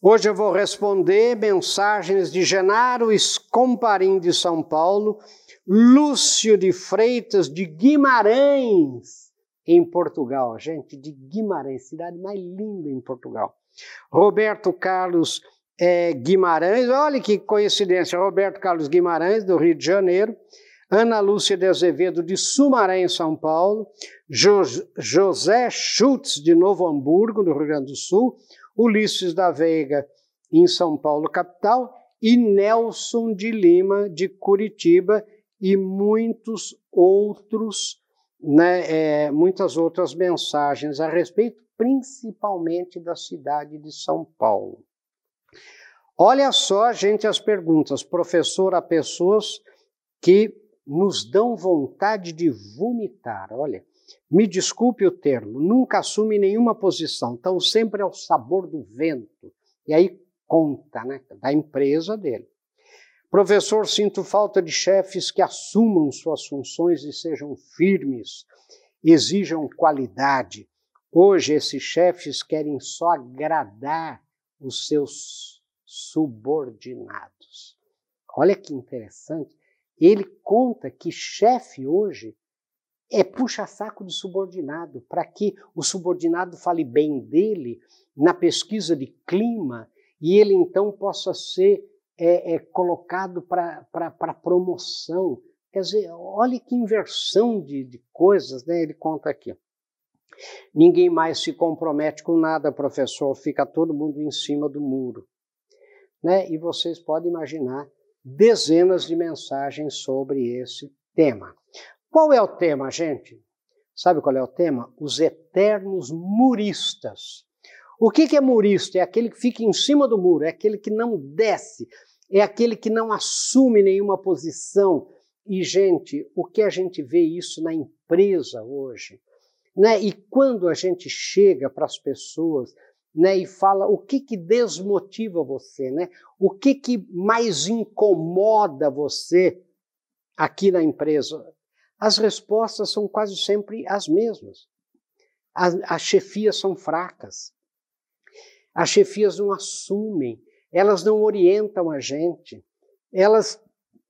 Hoje eu vou responder mensagens de Genaro Escomparim de São Paulo, Lúcio de Freitas de Guimarães, em Portugal. Gente, de Guimarães, cidade mais linda em Portugal. Roberto Carlos é, Guimarães, olha que coincidência, Roberto Carlos Guimarães, do Rio de Janeiro. Ana Lúcia de Azevedo, de Sumaré, em São Paulo, jo José Schultz, de Novo Hamburgo, no Rio Grande do Sul, Ulisses da Veiga, em São Paulo, capital, e Nelson de Lima, de Curitiba, e muitos outros, né, é, muitas outras mensagens a respeito, principalmente da cidade de São Paulo. Olha só, gente, as perguntas. Professor, há pessoas que nos dão vontade de vomitar. Olha, me desculpe o termo, nunca assume nenhuma posição, então sempre é o sabor do vento. E aí conta, né, da empresa dele. Professor, sinto falta de chefes que assumam suas funções e sejam firmes, exijam qualidade. Hoje, esses chefes querem só agradar os seus subordinados. Olha que interessante. Ele conta que chefe hoje é puxa-saco de subordinado, para que o subordinado fale bem dele na pesquisa de clima e ele então possa ser é, é, colocado para promoção. Quer dizer, olha que inversão de, de coisas, né? Ele conta aqui. Ninguém mais se compromete com nada, professor, fica todo mundo em cima do muro. Né? E vocês podem imaginar dezenas de mensagens sobre esse tema. Qual é o tema, gente? Sabe qual é o tema? Os eternos muristas. O que, é murista? É aquele que fica em cima do muro, é aquele que não desce, é aquele que não assume nenhuma posição. E, gente, o que a gente vê isso na empresa hoje? Né? E quando a gente chega para as pessoas né, e fala o que, que desmotiva você, né? o que, que mais incomoda você aqui na empresa, as respostas são quase sempre as mesmas. As, as chefias são fracas, as chefias não assumem, elas não orientam a gente, elas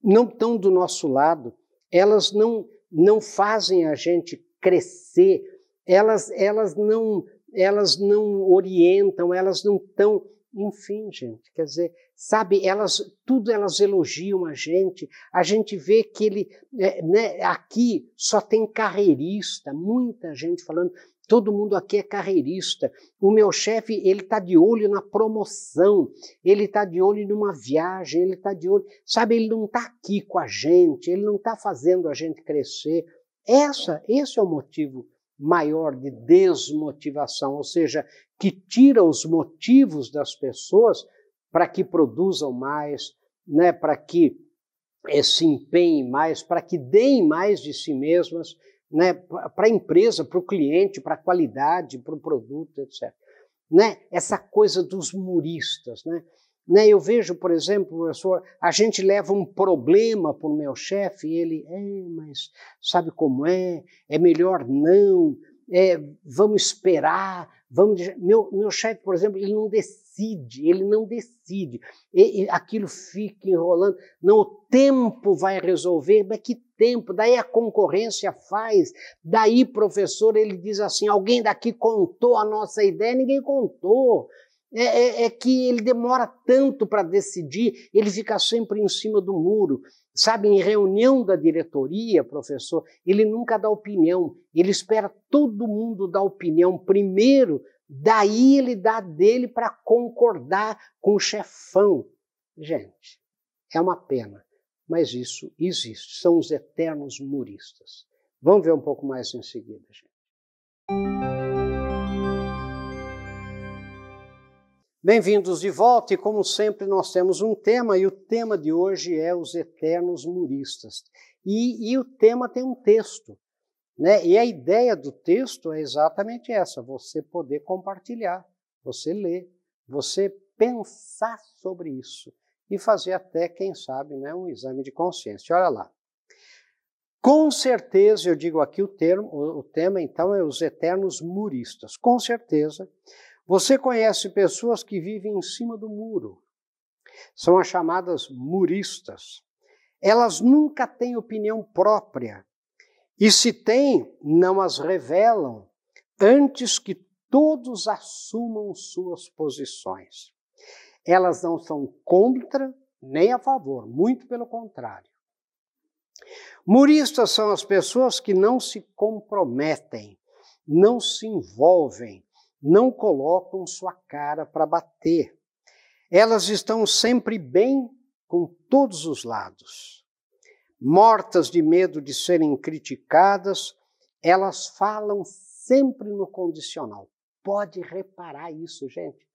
não estão do nosso lado, elas não, não fazem a gente crescer, elas, elas não elas não orientam, elas não estão, enfim, gente, quer dizer, sabe, elas tudo elas elogiam a gente. A gente vê que ele, é, né, aqui só tem carreirista, muita gente falando. Todo mundo aqui é carreirista. O meu chefe, ele está de olho na promoção, ele está de olho numa viagem, ele está de olho. Sabe, ele não está aqui com a gente, ele não está fazendo a gente crescer. Essa, esse é o motivo maior de desmotivação, ou seja, que tira os motivos das pessoas para que produzam mais, né, para que é, se empenhem mais, para que deem mais de si mesmas, né, para a empresa, para o cliente, para a qualidade, para o produto, etc. Né? Essa coisa dos muristas. Né? Né, eu vejo, por exemplo, professor, a gente leva um problema para o meu chefe e ele, é, mas sabe como é? É melhor não, é, vamos esperar, vamos. Meu, meu chefe, por exemplo, ele não decide, ele não decide. E, e, aquilo fica enrolando. Não, o tempo vai resolver, mas que tempo? Daí a concorrência faz. Daí, professor, ele diz assim: alguém daqui contou a nossa ideia, ninguém contou. É, é, é, que ele demora tanto para decidir, ele fica sempre em cima do muro. Sabe, em reunião da diretoria, professor, ele nunca dá opinião, ele espera todo mundo dar opinião primeiro, daí ele dá dele para concordar com o chefão. Gente, é uma pena, mas isso existe, são os eternos muristas. Vamos ver um pouco mais em seguida, gente. Bem-vindos de volta, e como sempre, nós temos um tema, e o tema de hoje é os eternos muristas. E, e, o tema tem um texto, né? E a ideia do texto é exatamente essa: você poder compartilhar, você ler, você pensar sobre isso e fazer até, quem sabe, né, um exame de consciência. Olha lá. Com certeza, eu digo aqui o termo, o tema então é os eternos muristas. Com certeza, Você conhece pessoas que vivem em cima do muro. São as chamadas muristas. Elas nunca têm opinião própria. E se têm, não as revelam antes que todos assumam suas posições. Elas não são contra nem a favor, muito pelo contrário. Muristas são as pessoas que não se comprometem, não se envolvem, não colocam sua cara para bater. Elas estão sempre bem com todos os lados. Mortas de medo de serem criticadas, elas falam sempre no condicional. Pode reparar isso, gente.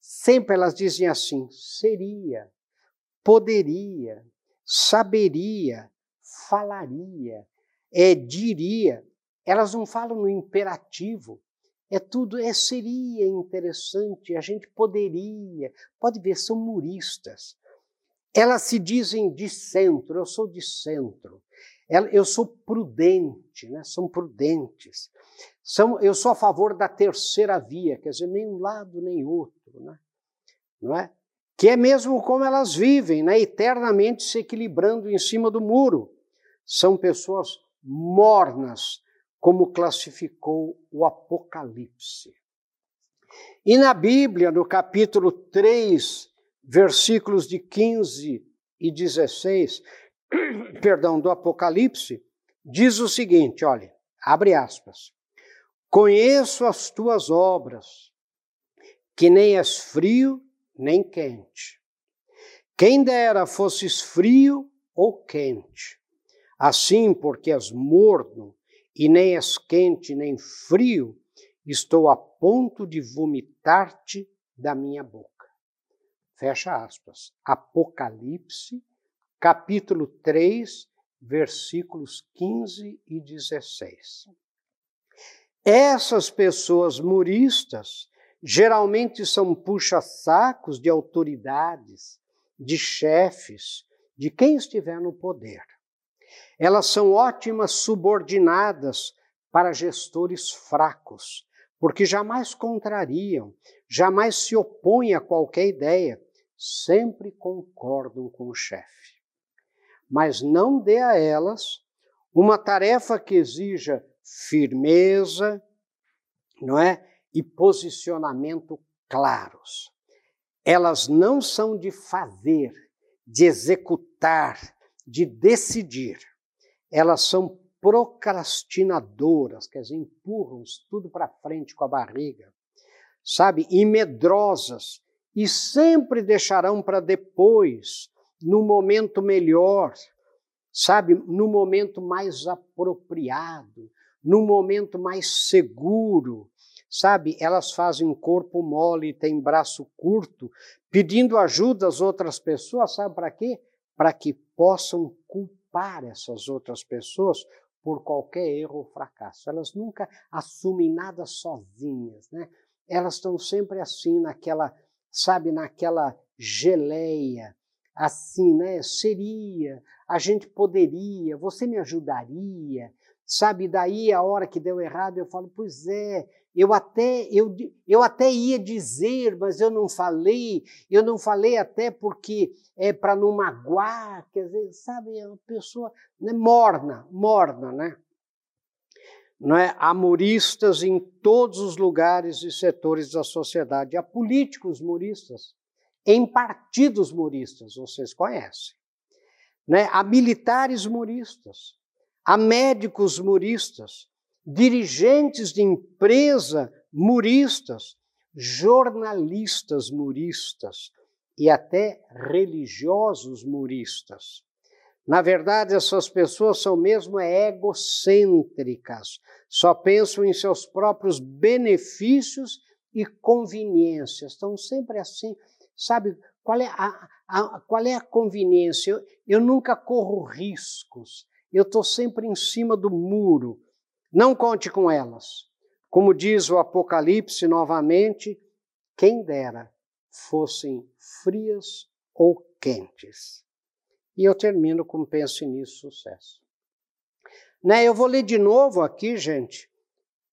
Sempre elas dizem assim: seria, poderia, saberia, falaria, é, diria. Elas não falam no imperativo. É tudo, é, seria interessante, a gente poderia. Pode ver, são muristas. Elas se dizem de centro, eu sou de centro. Eu sou prudente, né? são prudentes. São, eu sou a favor da terceira via, quer dizer, nem um lado nem outro. Né? Não é? Que é mesmo como elas vivem, né? eternamente se equilibrando em cima do muro. São pessoas mornas, como classificou o Apocalipse. E na Bíblia, no capítulo 3, versículos de 15 e 16, perdão, do Apocalipse, diz o seguinte, olha, abre aspas. Conheço as tuas obras, que nem és frio nem quente. Quem dera fosses frio ou quente. Assim, porque és morno e nem és quente nem frio, estou a ponto de vomitar-te da minha boca. Fecha aspas. Apocalipse, capítulo 3, versículos 15 e 16. Essas pessoas muristas geralmente são puxa-sacos de autoridades, de chefes, de quem estiver no poder. Elas são ótimas subordinadas para gestores fracos, porque jamais contrariam, jamais se opõem a qualquer ideia, sempre concordam com o chefe. Mas não dê a elas uma tarefa que exija firmeza, não é? E posicionamento claros. Elas não são de fazer, de executar, de decidir. Elas são procrastinadoras, quer dizer, empurram tudo para frente com a barriga, sabe? E medrosas, e sempre deixarão para depois, no momento melhor, sabe? No momento mais apropriado, no momento mais seguro, sabe? Elas fazem corpo mole, têm braço curto, pedindo ajuda às outras pessoas, sabe para quê? Para que possam culpar essas outras pessoas por qualquer erro ou fracasso. Elas nunca assumem nada sozinhas, né? Elas estão sempre assim naquela, sabe, naquela geleia, assim, né? Seria, a gente poderia, você me ajudaria, sabe? Daí a hora que deu errado eu falo, pois é, eu até, eu, eu até ia dizer, mas eu não falei, eu não falei até porque é para não magoar, quer dizer, sabe, é uma pessoa né, morna, morna, né? Não é? Há em todos os lugares e setores da sociedade. Há políticos muristas, em partidos muristas, vocês conhecem. Né? Há militares muristas, há médicos muristas, dirigentes de empresa muristas, jornalistas muristas e até religiosos muristas. Na verdade, essas pessoas são mesmo egocêntricas, só pensam em seus próprios benefícios e conveniências. Estão sempre assim, sabe? Qual é a, a qual é a conveniência? Eu, eu nunca corro riscos, eu estou sempre em cima do muro. Não conte com elas. Como diz o Apocalipse novamente, quem dera fossem frias ou quentes. E eu termino com pense nisso, sucesso. Né, eu vou ler de novo aqui, gente,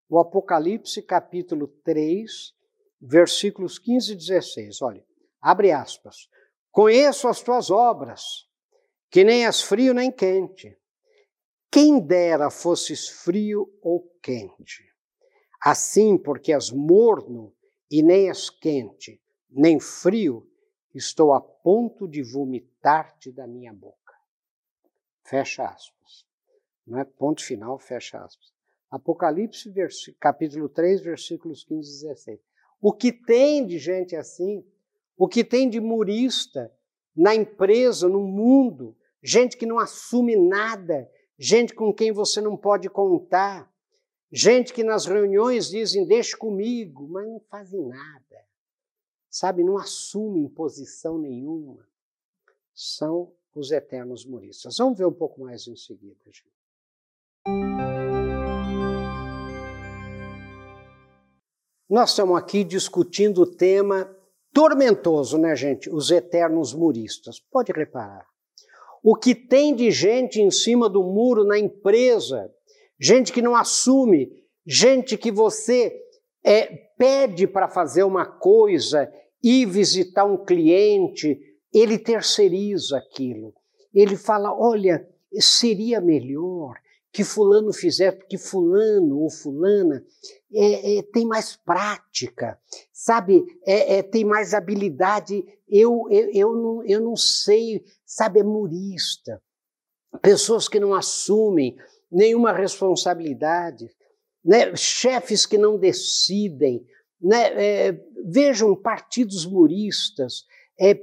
o Apocalipse capítulo 3, versículos 15 e 16. Olha, abre aspas. Conheço as tuas obras, que nem és frio nem quente. Quem dera fosses frio ou quente. Assim, porque és morno e nem és quente, nem frio, estou a ponto de vomitar-te da minha boca. Fecha aspas. Não é ponto final, fecha aspas. Apocalipse, capítulo 3, versículos 15 e 16. O que tem de gente assim, o que tem de murista na empresa, no mundo, gente que não assume nada, gente com quem você não pode contar, gente que nas reuniões dizem deixe comigo, mas não fazem nada, sabe, não assumem posição nenhuma, são os eternos muristas. Vamos ver um pouco mais em seguida, gente. Nós estamos aqui discutindo o tema tormentoso, né, gente? Os eternos muristas. Pode reparar. O que tem de gente em cima do muro na empresa, gente que não assume, gente que você é, pede para fazer uma coisa, ir visitar um cliente, ele terceiriza aquilo. Ele fala: olha, seria melhor que fulano fizer, porque fulano ou fulana é, é, tem mais prática, sabe, é, é tem mais habilidade. Eu, eu, eu, não, eu não sei, sabe, é murista. Pessoas que não assumem nenhuma responsabilidade, né? chefes que não decidem. Né? É, vejam partidos muristas, é,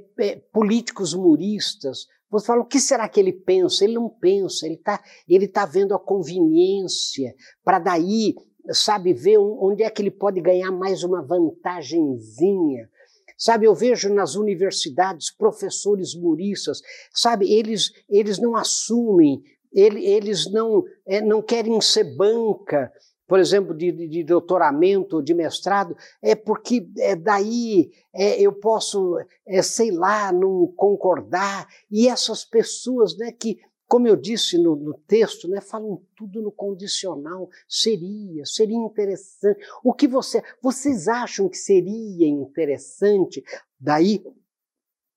políticos muristas, você fala, o que será que ele pensa? Ele não pensa, ele está ele tá vendo a conveniência, para daí, sabe, ver onde é que ele pode ganhar mais uma vantagenzinha. Sabe, eu vejo nas universidades professores muristas, sabe, eles, eles não assumem, eles não, é, não querem ser banca, por exemplo, de, de doutoramento, de mestrado, é porque é, daí é, eu posso, é, sei lá, não concordar. E essas pessoas né, que, como eu disse no, no texto, né, falam tudo no condicional. Seria, seria interessante. O que você, vocês acham que seria interessante? Daí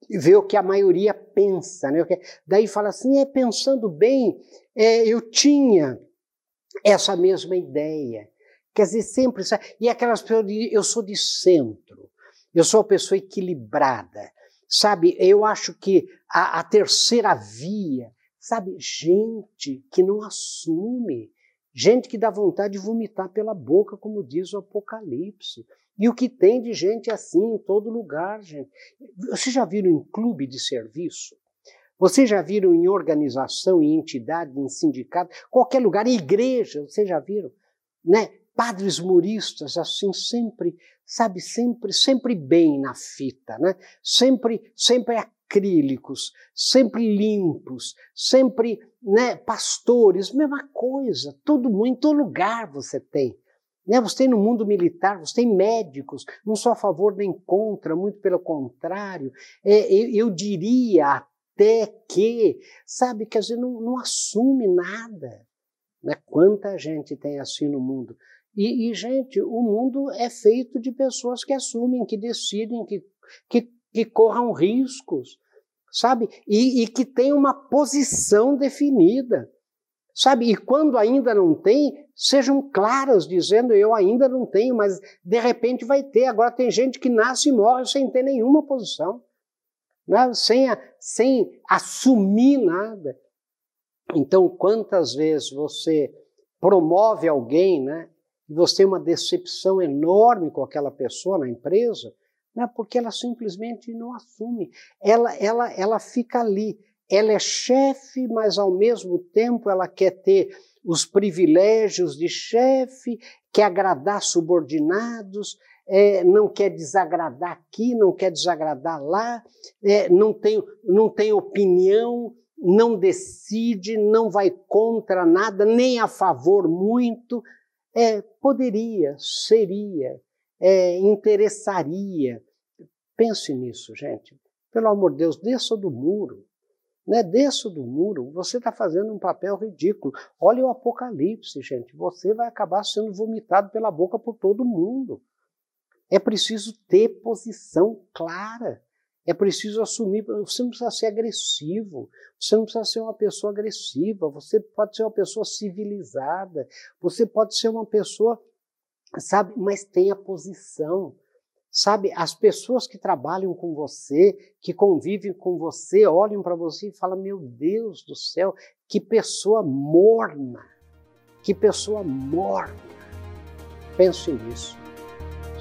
ver o que a maioria pensa, né? Daí fala assim, é pensando bem, é, eu tinha essa mesma ideia. Quer dizer, sempre. E aquelas pessoas dizem, eu sou de centro, eu sou uma pessoa equilibrada. Sabe, eu acho que a, a terceira via, sabe, gente que não assume, gente que dá vontade de vomitar pela boca, como diz o Apocalipse. E o que tem de gente assim em todo lugar, gente. Vocês já viram em clube de serviço? Vocês já viram em organização, em entidade, em sindicato, qualquer lugar, em igreja, vocês já viram, né? Padres muristas, assim, sempre, sabe, sempre, sempre bem na fita, né? Sempre, sempre acrílicos, sempre limpos, sempre, né, pastores, mesma coisa, todo mundo, em todo lugar você tem. Né? Você tem no mundo militar, você tem médicos, não só a favor nem contra, muito pelo contrário. É, eu, eu diria até que, sabe, que a gente não, não assume nada. Né? Quanta gente tem assim no mundo. E, e, gente, o mundo é feito de pessoas que assumem, que decidem, que, que, que corram riscos, sabe? E, e que tem uma posição definida, sabe? E quando ainda não tem, sejam claras, dizendo eu ainda não tenho, mas de repente vai ter. Agora tem gente que nasce e morre sem ter nenhuma posição né? sem, sem assumir nada. Então, quantas vezes você promove alguém, né? E você tem uma decepção enorme com aquela pessoa na empresa, né? Porque ela simplesmente não assume. Ela, ela, ela fica ali. Ela é chefe, mas ao mesmo tempo ela quer ter os privilégios de chefe, quer agradar subordinados, é, não quer desagradar aqui, não quer desagradar lá, é, não, tem, não tem opinião, não decide, não vai contra nada, nem a favor muito. É, poderia, seria, é, interessaria. Pense nisso, gente. Pelo amor de Deus, desça do muro. Né? Desça do muro, você está fazendo um papel ridículo. Olha o Apocalipse, gente. Você vai acabar sendo vomitado pela boca por todo mundo. É preciso ter posição clara. É preciso assumir. Você não precisa ser agressivo. Você não precisa ser uma pessoa agressiva. Você pode ser uma pessoa civilizada. Você pode ser uma pessoa, sabe, mas tenha posição. Sabe, as pessoas que trabalham com você, que convivem com você, olham para você e falam: Meu Deus do céu, que pessoa morna, que pessoa morna. Pense nisso.